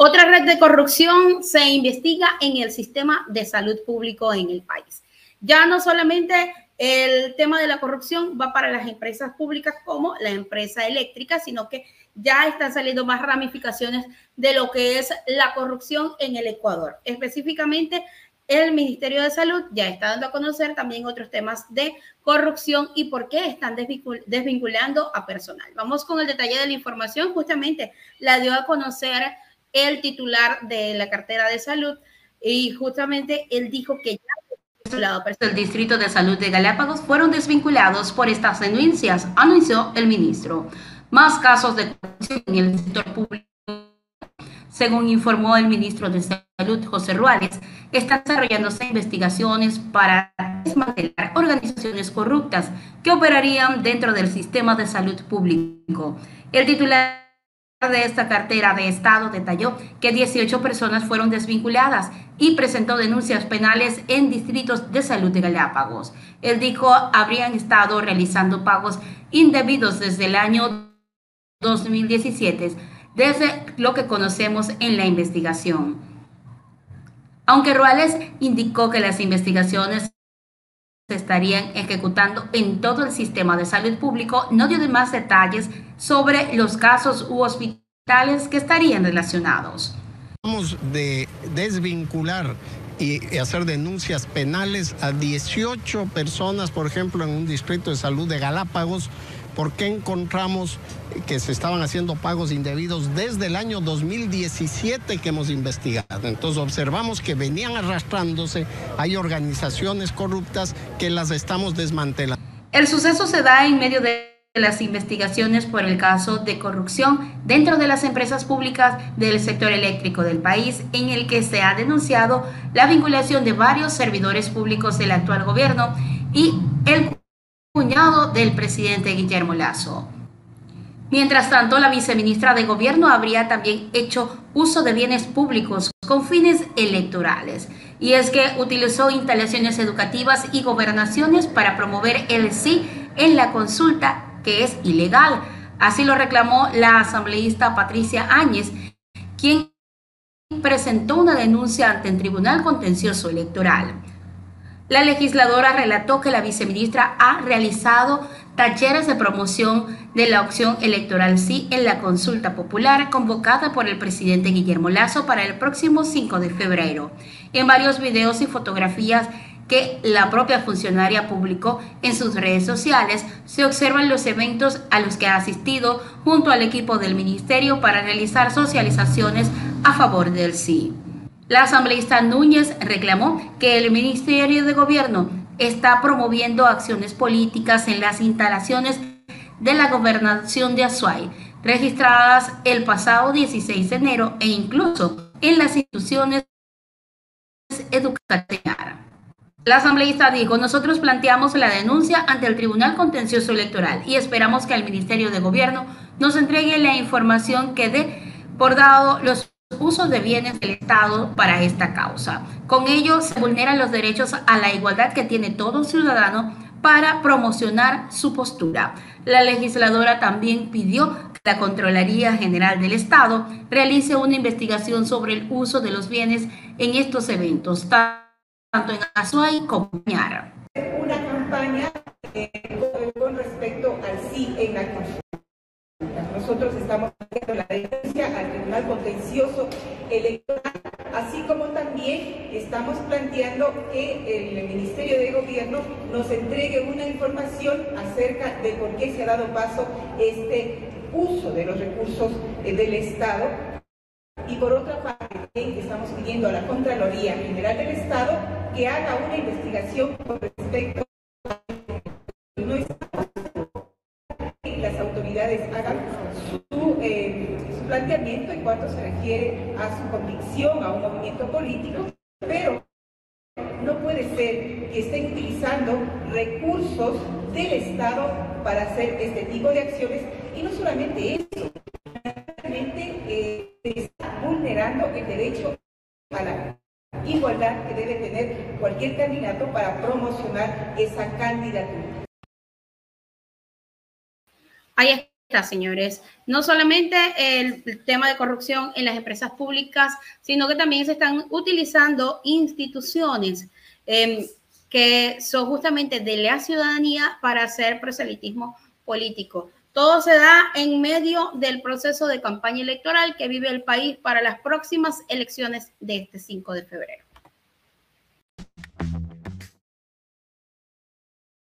Otra red de corrupción se investiga en el sistema de salud público en el país. Ya no solamente el tema de la corrupción va para las empresas públicas como la empresa eléctrica, sino que ya están saliendo más ramificaciones de lo que es la corrupción en el Ecuador. Específicamente, el Ministerio de Salud ya está dando a conocer también otros temas de corrupción y por qué están desvinculando a personal. Vamos con el detalle de la información. Justamente la dio a conocer el titular de la cartera de salud y justamente él dijo que ya el Distrito de Salud de Galápagos fueron desvinculados por estas denuncias, anunció el ministro. Más casos de corrupción en el sector público, según informó el ministro de Salud, José Ruárez, están desarrollándose investigaciones para desmantelar organizaciones corruptas que operarían dentro del sistema de salud público. El titular de esta cartera de Estado detalló que 18 personas fueron desvinculadas y presentó denuncias penales en distritos de salud de Galápagos. Él dijo habrían estado realizando pagos indebidos desde el año 2017, desde lo que conocemos en la investigación. Aunque Ruales indicó que las investigaciones se estarían ejecutando en todo el sistema de salud público, no dio más detalles sobre los casos u hospitales que estarían relacionados. Vamos de desvincular y hacer denuncias penales a 18 personas, por ejemplo, en un distrito de salud de Galápagos, porque encontramos que se estaban haciendo pagos indebidos desde el año 2017 que hemos investigado. Entonces observamos que venían arrastrándose, hay organizaciones corruptas que las estamos desmantelando. El suceso se da en medio de las investigaciones por el caso de corrupción dentro de las empresas públicas del sector eléctrico del país, en el que se ha denunciado la vinculación de varios servidores públicos del actual gobierno y el cuñado del presidente Guillermo Lazo. Mientras tanto, la viceministra de Gobierno habría también hecho uso de bienes públicos con fines electorales. Y es que utilizó instalaciones educativas y gobernaciones para promover el sí en la consulta que es ilegal. Así lo reclamó la asambleísta Patricia Áñez, quien presentó una denuncia ante el Tribunal Contencioso Electoral. La legisladora relató que la viceministra ha realizado talleres de promoción de la opción electoral sí en la consulta popular convocada por el presidente Guillermo Lazo para el próximo 5 de febrero. En varios videos y fotografías que la propia funcionaria publicó en sus redes sociales, se observan los eventos a los que ha asistido junto al equipo del ministerio para realizar socializaciones a favor del sí. La asambleísta Núñez reclamó que el Ministerio de Gobierno está promoviendo acciones políticas en las instalaciones de la gobernación de Azuay, registradas el pasado 16 de enero e incluso en las instituciones educativas. La asambleísta dijo, nosotros planteamos la denuncia ante el Tribunal Contencioso Electoral y esperamos que el Ministerio de Gobierno nos entregue la información que dé por dado los usos de bienes del Estado para esta causa. Con ello se vulneran los derechos a la igualdad que tiene todo ciudadano para promocionar su postura. La legisladora también pidió que la Contraloría General del Estado realice una investigación sobre el uso de los bienes en estos eventos en Azuay como en Ñara. Una campaña eh, con respecto al sí en la consulta. Nosotros estamos haciendo la denuncia al Tribunal Contencioso Electoral, así como también estamos planteando que el Ministerio de Gobierno nos entregue una información acerca de por qué se ha dado paso este uso de los recursos eh, del Estado y por otra parte estamos pidiendo a la Contraloría General del Estado que haga una investigación con respecto a no estamos que las autoridades hagan eh, su, planteamiento en cuanto se refiere a su convicción a un movimiento político, pero no puede ser que estén utilizando recursos del Estado para hacer este tipo de acciones. Y no solamente eso, realmente eh, está vulnerando el derecho a la igualdad que debe tener cualquier candidato para promocionar esa candidatura. Ahí está, señores. No solamente el, tema de corrupción en las empresas públicas, sino que también se están utilizando instituciones em, que son justamente de la ciudadanía para hacer proselitismo político. Todo se da en medio del proceso de campaña electoral que vive el país para las próximas elecciones de este 5 de febrero.